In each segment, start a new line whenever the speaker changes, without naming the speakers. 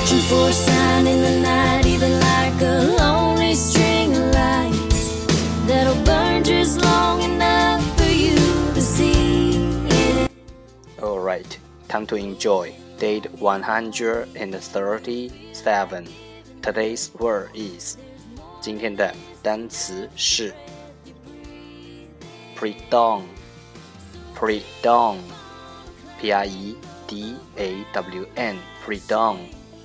Searching for a sign in the night, even like a lonely string of lights that'll burn just long enough for you to see it. Alright, time to enjoy date 137. Today's word is 今天的单词是 pre-dawn, pre-dawn, P-R-E-D-A-W-N, pre-dawn.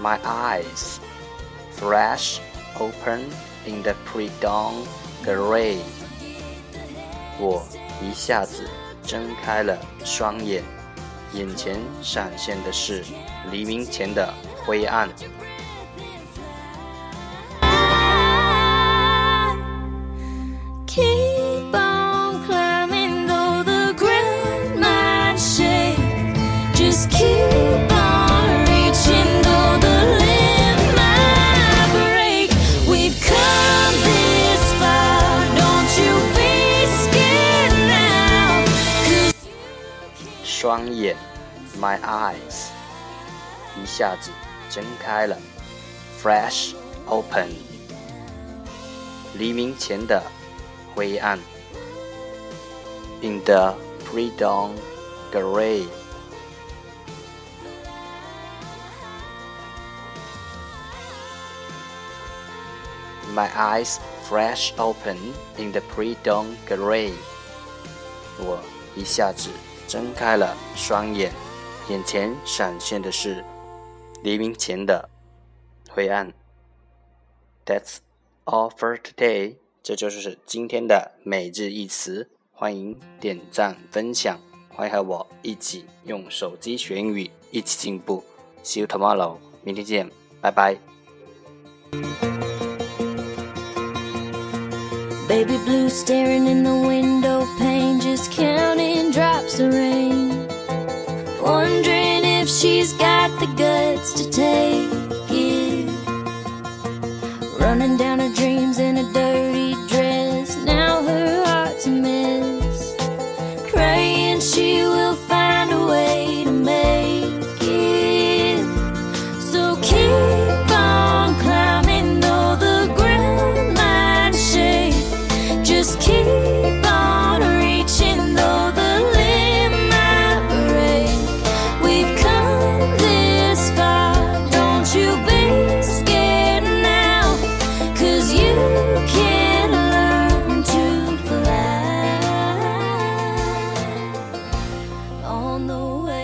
My eyes flash open in the pre-dawn gray。我一下子睁开了双眼，眼前闪现的是黎明前的灰暗。 双眼，my eyes，一下子睁开了，fresh open，黎明前的灰暗，in the pre-dawn gray。My eyes fresh open in the pre-dawn gray。我一下子。 睁开了双眼，眼前闪现的是黎明前的灰暗。That's all for today。这就是今天的每日一词。欢迎点赞分享，欢迎和我一起用手机学英语，一起进步。See you tomorrow。明天见，拜拜。Baby blue staring in the window just counting drops of rain. Wondering if she's got the way.